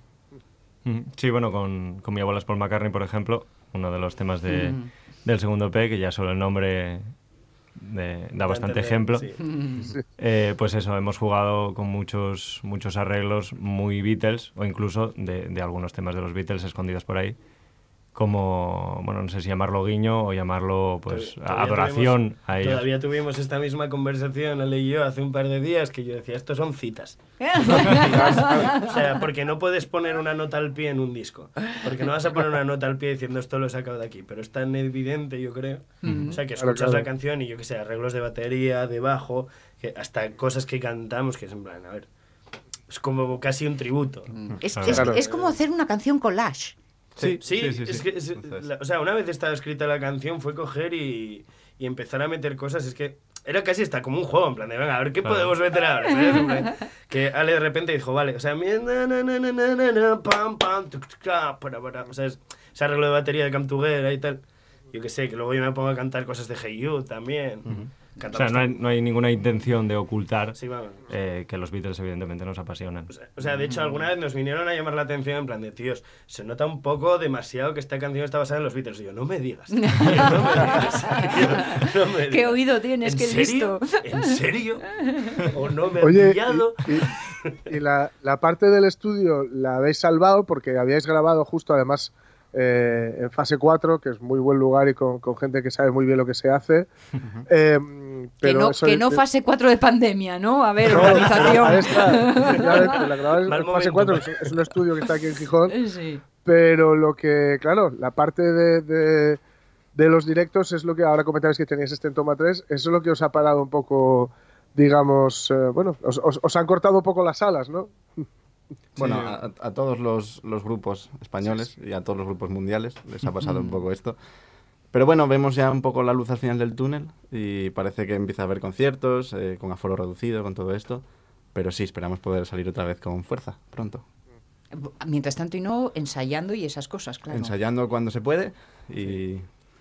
[SPEAKER 5] Sí, bueno, con, con mi abuela es Paul McCartney, por ejemplo, uno de los temas de,
[SPEAKER 1] Mm.
[SPEAKER 5] del segundo P, que ya solo el nombre de- da bastante ejemplo.
[SPEAKER 4] sí.
[SPEAKER 5] Eh, pues eso, hemos jugado con muchos, muchos arreglos muy Beatles, o incluso de, de algunos temas de los Beatles escondidos por ahí, como, bueno, no sé si llamarlo guiño o llamarlo, pues,
[SPEAKER 4] Todavía
[SPEAKER 5] adoración
[SPEAKER 4] tuvimos-
[SPEAKER 5] a ellos.
[SPEAKER 4] Todavía tuvimos esta misma conversación, Ale y yo, hace un par de días, que yo decía, estos son citas. o sea, porque no puedes poner una nota al pie en un disco. Porque no vas a poner una nota al pie diciendo esto lo he sacado de aquí. Pero es tan evidente, yo creo. O sea, que escuchas
[SPEAKER 2] claro.
[SPEAKER 4] la canción y yo que sé, arreglos de batería, de bajo, que hasta cosas que cantamos, que es en plan, a ver, es como casi un tributo.
[SPEAKER 1] Es,
[SPEAKER 5] Claro.
[SPEAKER 1] es- es como hacer una canción collage.
[SPEAKER 4] Sí, sí,
[SPEAKER 5] sí,
[SPEAKER 4] es que, es- la- o sea, una vez estaba escrita la canción fue coger y, y empezar a meter cosas, es que era casi hasta como un juego, en plan de, venga, a ver, ¿qué
[SPEAKER 5] Claro.
[SPEAKER 4] podemos meter ahora? que Ale de repente dijo, vale, o sea, pam, pam, para, para, o sea, es- ese arreglo de batería de Come Together y tal. Yo qué sé, que luego yo me pongo a cantar cosas de Hey You también.
[SPEAKER 5] O sea, no hay, no hay ninguna intención de ocultar
[SPEAKER 4] Sí, vamos.
[SPEAKER 5] eh, que los Beatles evidentemente nos apasionan.
[SPEAKER 4] O sea, o sea, de hecho, alguna vez nos vinieron a llamar la atención en plan de, tíos, se nota un poco demasiado que esta canción está basada en los Beatles. Y yo, no me digas. tío, no me digas. tío, no me
[SPEAKER 1] ¿Qué oído tienes?
[SPEAKER 4] ¿En
[SPEAKER 1] ¿Qué
[SPEAKER 4] serio?
[SPEAKER 1] listo?
[SPEAKER 4] ¿En serio? ¿O no me
[SPEAKER 2] Oye,
[SPEAKER 4] pillado?
[SPEAKER 2] y, y- y la, la parte del estudio la habéis salvado porque habíais grabado justo, además, eh, en fase 4, que es muy buen lugar y con, con gente que sabe muy bien lo que se hace. Eh,
[SPEAKER 1] Que no,
[SPEAKER 2] eso
[SPEAKER 1] que
[SPEAKER 2] es-
[SPEAKER 1] no fase 4 de pandemia, ¿no? A ver,
[SPEAKER 2] No, ahí
[SPEAKER 1] organización.
[SPEAKER 2] está. La grabáis
[SPEAKER 4] Mal
[SPEAKER 2] en fase
[SPEAKER 4] momento.
[SPEAKER 2] 4, que es- es un estudio que está aquí en Gijón.
[SPEAKER 1] Sí.
[SPEAKER 2] Pero lo que, claro, la parte de, de, de los directos es lo que ahora comentabais que teníais este en Toma 3, eso es lo que os ha parado un poco, digamos, eh, bueno, os, os- os han cortado un poco las alas, ¿no?
[SPEAKER 6] Bueno, a, a todos los, los grupos españoles y a todos los grupos mundiales les ha pasado un poco esto. Pero bueno, vemos ya un poco la luz al final del túnel y parece que empieza a haber conciertos eh, con aforo reducido, con todo esto. Pero sí, esperamos poder salir otra vez con fuerza pronto.
[SPEAKER 1] Mientras tanto y no, ensayando y esas cosas, claro.
[SPEAKER 6] Ensayando cuando se puede y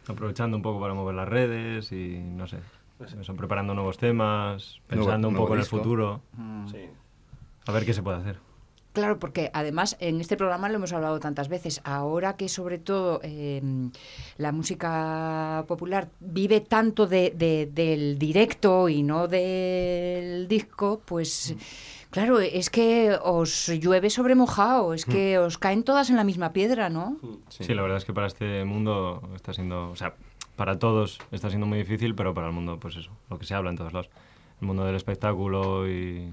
[SPEAKER 5] Aprovechando un poco para mover las redes y no sé. Eso, preparando nuevos temas,
[SPEAKER 6] Nuevo-
[SPEAKER 5] pensando un poco en el futuro,
[SPEAKER 4] Sí.
[SPEAKER 5] a ver qué se puede hacer.
[SPEAKER 1] Claro, porque además en este programa lo hemos hablado tantas veces. Ahora que sobre todo eh, la música popular vive tanto de, de- del directo y no del disco, pues claro, es que os llueve sobre mojado, es que os caen todas en la misma piedra, ¿no?
[SPEAKER 5] Sí. la verdad es que para este mundo está siendo, o sea, para todos está siendo muy difícil, pero para el mundo, pues eso, lo que se habla en todos lados. El mundo del espectáculo y,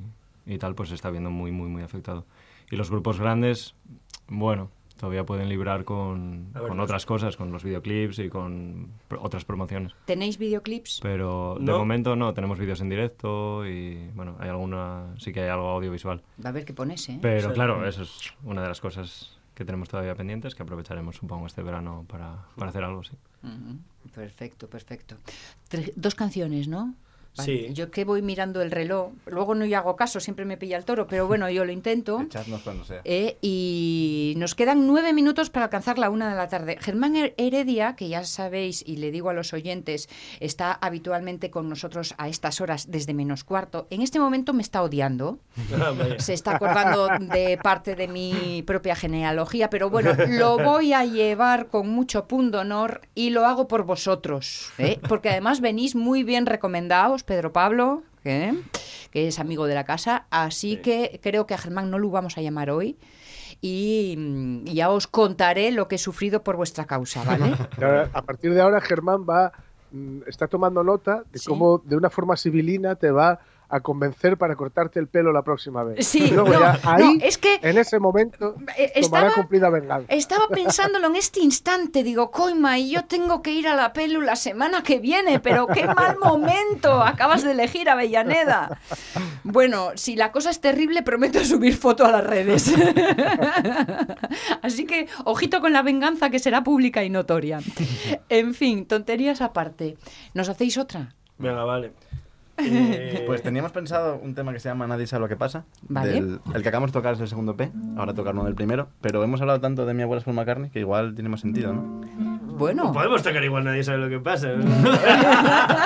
[SPEAKER 5] y tal, pues se está viendo muy, muy, muy afectado. Y los grupos grandes, bueno, todavía pueden librar con,
[SPEAKER 4] ver,
[SPEAKER 5] con otras cosas, con los videoclips y con otras promociones.
[SPEAKER 1] ¿Tenéis videoclips?
[SPEAKER 5] Pero de
[SPEAKER 4] No.
[SPEAKER 5] momento no, tenemos vídeos en directo y, bueno, hay alguna, sí que hay algo audiovisual.
[SPEAKER 1] Va a ver qué pones, ¿eh?
[SPEAKER 5] Pero
[SPEAKER 4] Sí.
[SPEAKER 5] claro, eso es una de las cosas que tenemos todavía pendientes, que aprovecharemos, supongo, este verano para, para hacer algo, sí.
[SPEAKER 1] Perfecto, perfecto. Tre- dos canciones, ¿no?
[SPEAKER 4] Sí.
[SPEAKER 1] Yo que voy mirando el reloj, luego no yo hago caso, siempre me pilla el toro, pero bueno, yo lo intento.
[SPEAKER 6] echadnos cuando sea.
[SPEAKER 1] Eh, y nos quedan nueve minutos para alcanzar la una de la tarde. Germán Her- Heredia, que ya sabéis y le digo a los oyentes, está habitualmente con nosotros a estas horas desde menos cuarto. En este momento me está odiando.
[SPEAKER 4] Ah.
[SPEAKER 1] Se está acordando de parte de mi propia genealogía, pero bueno, lo voy a llevar con mucho punto honor y lo hago por vosotros, ¿eh? porque además venís muy bien recomendados, Pedro Pablo, que es amigo de la casa, así que creo que a Germán no lo vamos a llamar hoy. Y ya os contaré lo que he sufrido por vuestra causa, ¿vale?
[SPEAKER 2] A partir de ahora Germán va mm, está tomando nota de
[SPEAKER 1] Sí.
[SPEAKER 2] cómo de una forma civilina te va a convencer para cortarte el pelo la próxima vez.
[SPEAKER 1] Sí,
[SPEAKER 2] Y luego
[SPEAKER 1] no,
[SPEAKER 2] ya ahí,
[SPEAKER 1] no, es que
[SPEAKER 2] en ese momento,
[SPEAKER 1] eh,
[SPEAKER 2] tomará
[SPEAKER 1] estaba,
[SPEAKER 2] cumplida venganza.
[SPEAKER 1] Estaba pensándolo en este instante, digo, coima, y yo tengo que ir a la pelu la semana que viene, pero qué mal momento, acabas de elegir a Avellaneda. Bueno, si la cosa es terrible, prometo subir foto a las redes. Así que, ojito con la venganza que será pública y notoria. En fin, tonterías aparte. ¿Nos hacéis otra?
[SPEAKER 4] Venga, vale. Eh,
[SPEAKER 6] Pues teníamos pensado un tema que se llama Nadie sabe lo que pasa.
[SPEAKER 1] Vale.
[SPEAKER 6] del- el que acabamos de tocar es el segundo P, ahora tocar uno del primero. Pero hemos hablado tanto de mi abuela es Paul McCartney que igual tiene más sentido, ¿no?
[SPEAKER 1] Bueno,
[SPEAKER 4] Podemos tocar igual, nadie sabe lo que pasa.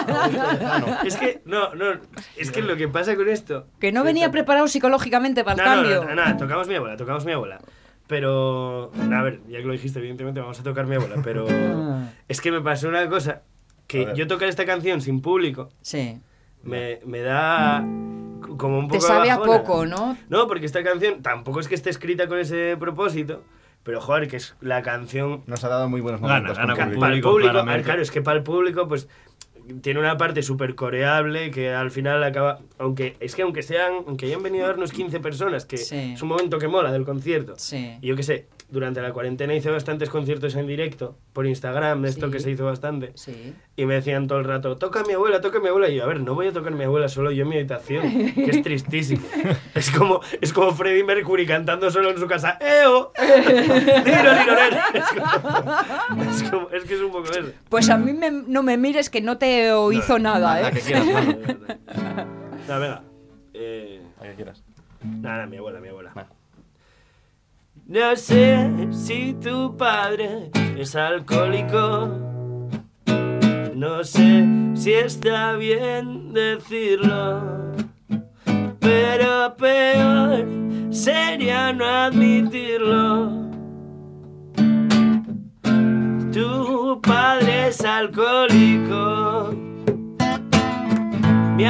[SPEAKER 4] es que, no, no, es que lo que pasa con esto...
[SPEAKER 1] que no venía preparado psicológicamente para el
[SPEAKER 4] No,
[SPEAKER 1] cambio.
[SPEAKER 4] no, no, nada, tocamos mi abuela, tocamos mi abuela. Pero, a ver, ya que lo dijiste, evidentemente vamos a tocar mi abuela, pero es que me pasó una cosa, que yo tocar esta canción sin público
[SPEAKER 1] Sí.
[SPEAKER 4] Me, me da como un
[SPEAKER 1] Te
[SPEAKER 4] poco
[SPEAKER 1] sabe a poco, ¿no?
[SPEAKER 4] No, porque esta canción tampoco es que esté escrita con ese propósito, pero joder, que es la canción
[SPEAKER 6] Nos ha dado muy buenos momentos.
[SPEAKER 3] gana
[SPEAKER 4] para el
[SPEAKER 3] público, claramente.
[SPEAKER 4] ah, claro, es que para el público, pues tiene una parte súper coreable que al final acaba. Aunque es que aunque sean, aunque hayan venido a vernos 15 personas, que
[SPEAKER 1] Sí.
[SPEAKER 4] es un momento que mola del concierto.
[SPEAKER 1] Sí.
[SPEAKER 4] Y yo qué sé, durante la cuarentena hice bastantes conciertos en directo por Instagram, esto
[SPEAKER 1] Sí.
[SPEAKER 4] que se hizo bastante.
[SPEAKER 1] Sí.
[SPEAKER 4] Y me decían todo el rato, toca a mi abuela, toca a mi abuela. Y yo, a ver, no voy a tocar a mi abuela solo yo en mi habitación, que es tristísimo. es, como, es como Freddie Mercury cantando solo en su casa, ¡Eo! Es, como- es, como- es que es un poco eso.
[SPEAKER 1] Pues a mí me- no me mires que no te hizo nada, ¿eh?
[SPEAKER 6] que quieras.
[SPEAKER 4] No, venga. Eh,
[SPEAKER 6] La que quieras.
[SPEAKER 4] nada, mi abuela, mi abuela. No sé si tu padre es alcohólico. No sé si está bien decirlo. Pero peor sería no admitirlo. Tu padre es alcohólico. Mi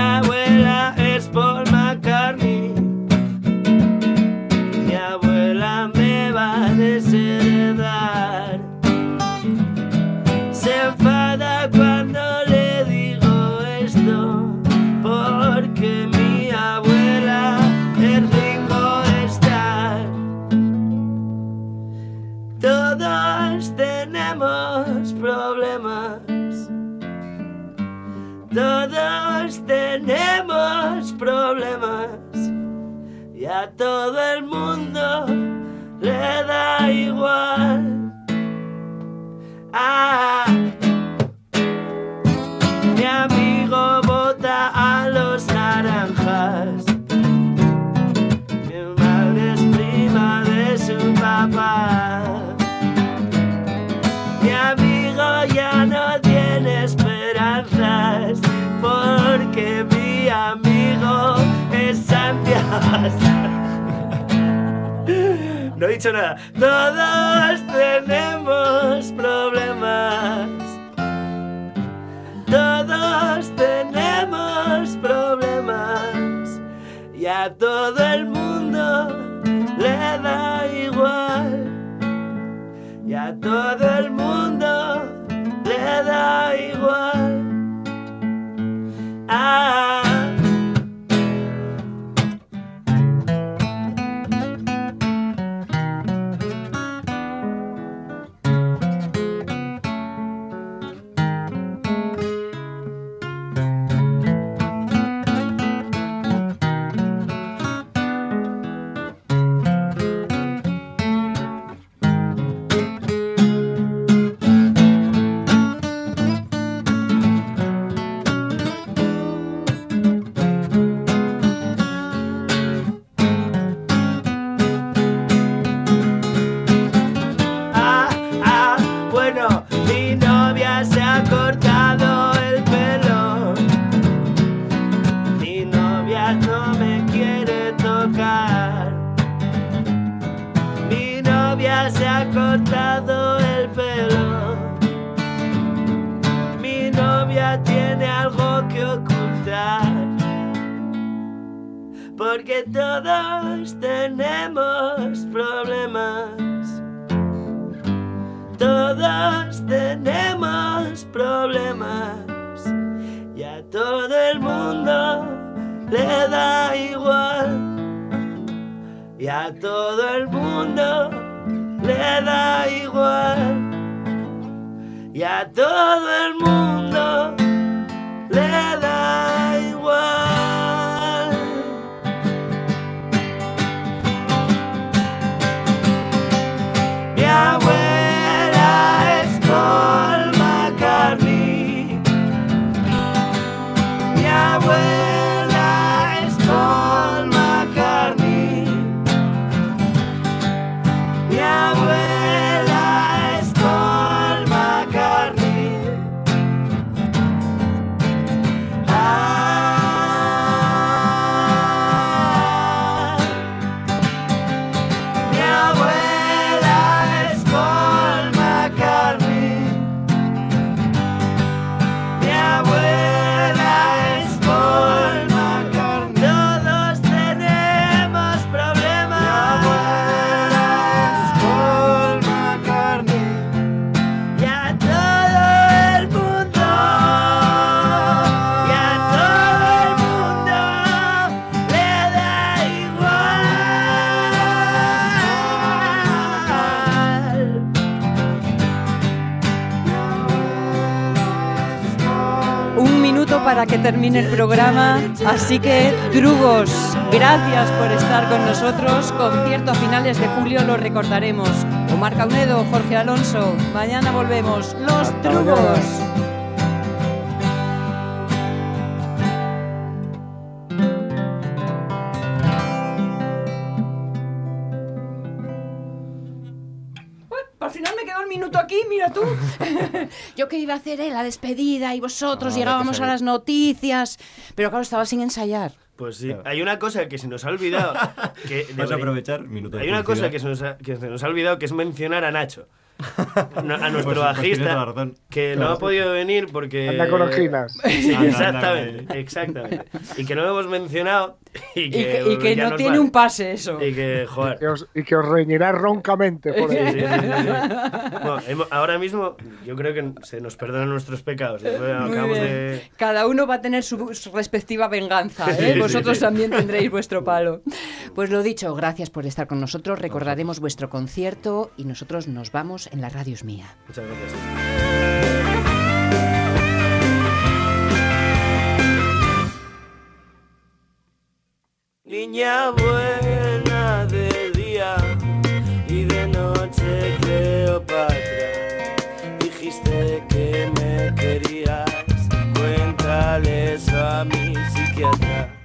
[SPEAKER 4] todo el Todos tenemos problemas. Todos tenemos problemas. Y a todo el mundo le da igual. Y a todo el mundo le da igual. Y a todo el mundo
[SPEAKER 1] termine el programa, así que drugos, gracias por estar con nosotros. Concierto a finales de julio lo recordaremos. Omar Caunedo, Jorge Alonso, mañana volvemos. Los drugos. Aquí, mira tú. Yo que iba a hacer eh, la despedida y vosotros
[SPEAKER 7] No,
[SPEAKER 1] llegábamos
[SPEAKER 7] a
[SPEAKER 1] las noticias. Pero claro, estaba sin ensayar.
[SPEAKER 4] Pues sí, hay una cosa que se nos ha olvidado. Que
[SPEAKER 6] Vas a aprovechar minuto de
[SPEAKER 4] Hay una cosa que se, nos ha, que se nos ha olvidado, que es mencionar a Nacho. No, a nuestro
[SPEAKER 6] Pues-
[SPEAKER 4] bajista, que no ha podido venir porque...
[SPEAKER 2] Anda con.
[SPEAKER 4] Sí, exactamente, exactamente. Y que no lo hemos mencionado y
[SPEAKER 1] Y
[SPEAKER 4] que,
[SPEAKER 1] y que no tiene
[SPEAKER 4] vale.
[SPEAKER 1] un pase eso.
[SPEAKER 4] Y que, joder...
[SPEAKER 2] Que os- y que os reñirá roncamente por
[SPEAKER 4] Sí,
[SPEAKER 2] ahí.
[SPEAKER 4] sí, sí, sí, sí. Bueno, hemos- ahora mismo yo creo que se nos perdonan nuestros pecados. De...
[SPEAKER 1] Cada uno va a tener su, su respectiva venganza, ¿eh?
[SPEAKER 4] Sí,
[SPEAKER 1] Vosotros
[SPEAKER 4] sí.
[SPEAKER 1] también tendréis vuestro palo. Pues lo dicho, gracias por estar con nosotros. Recordaremos vuestro concierto y nosotros nos vamos en la radio es mía.
[SPEAKER 4] Muchas gracias. Niña buena de día y de noche Cleopatra, dijiste que me querías, cuéntale eso a mi psiquiatra.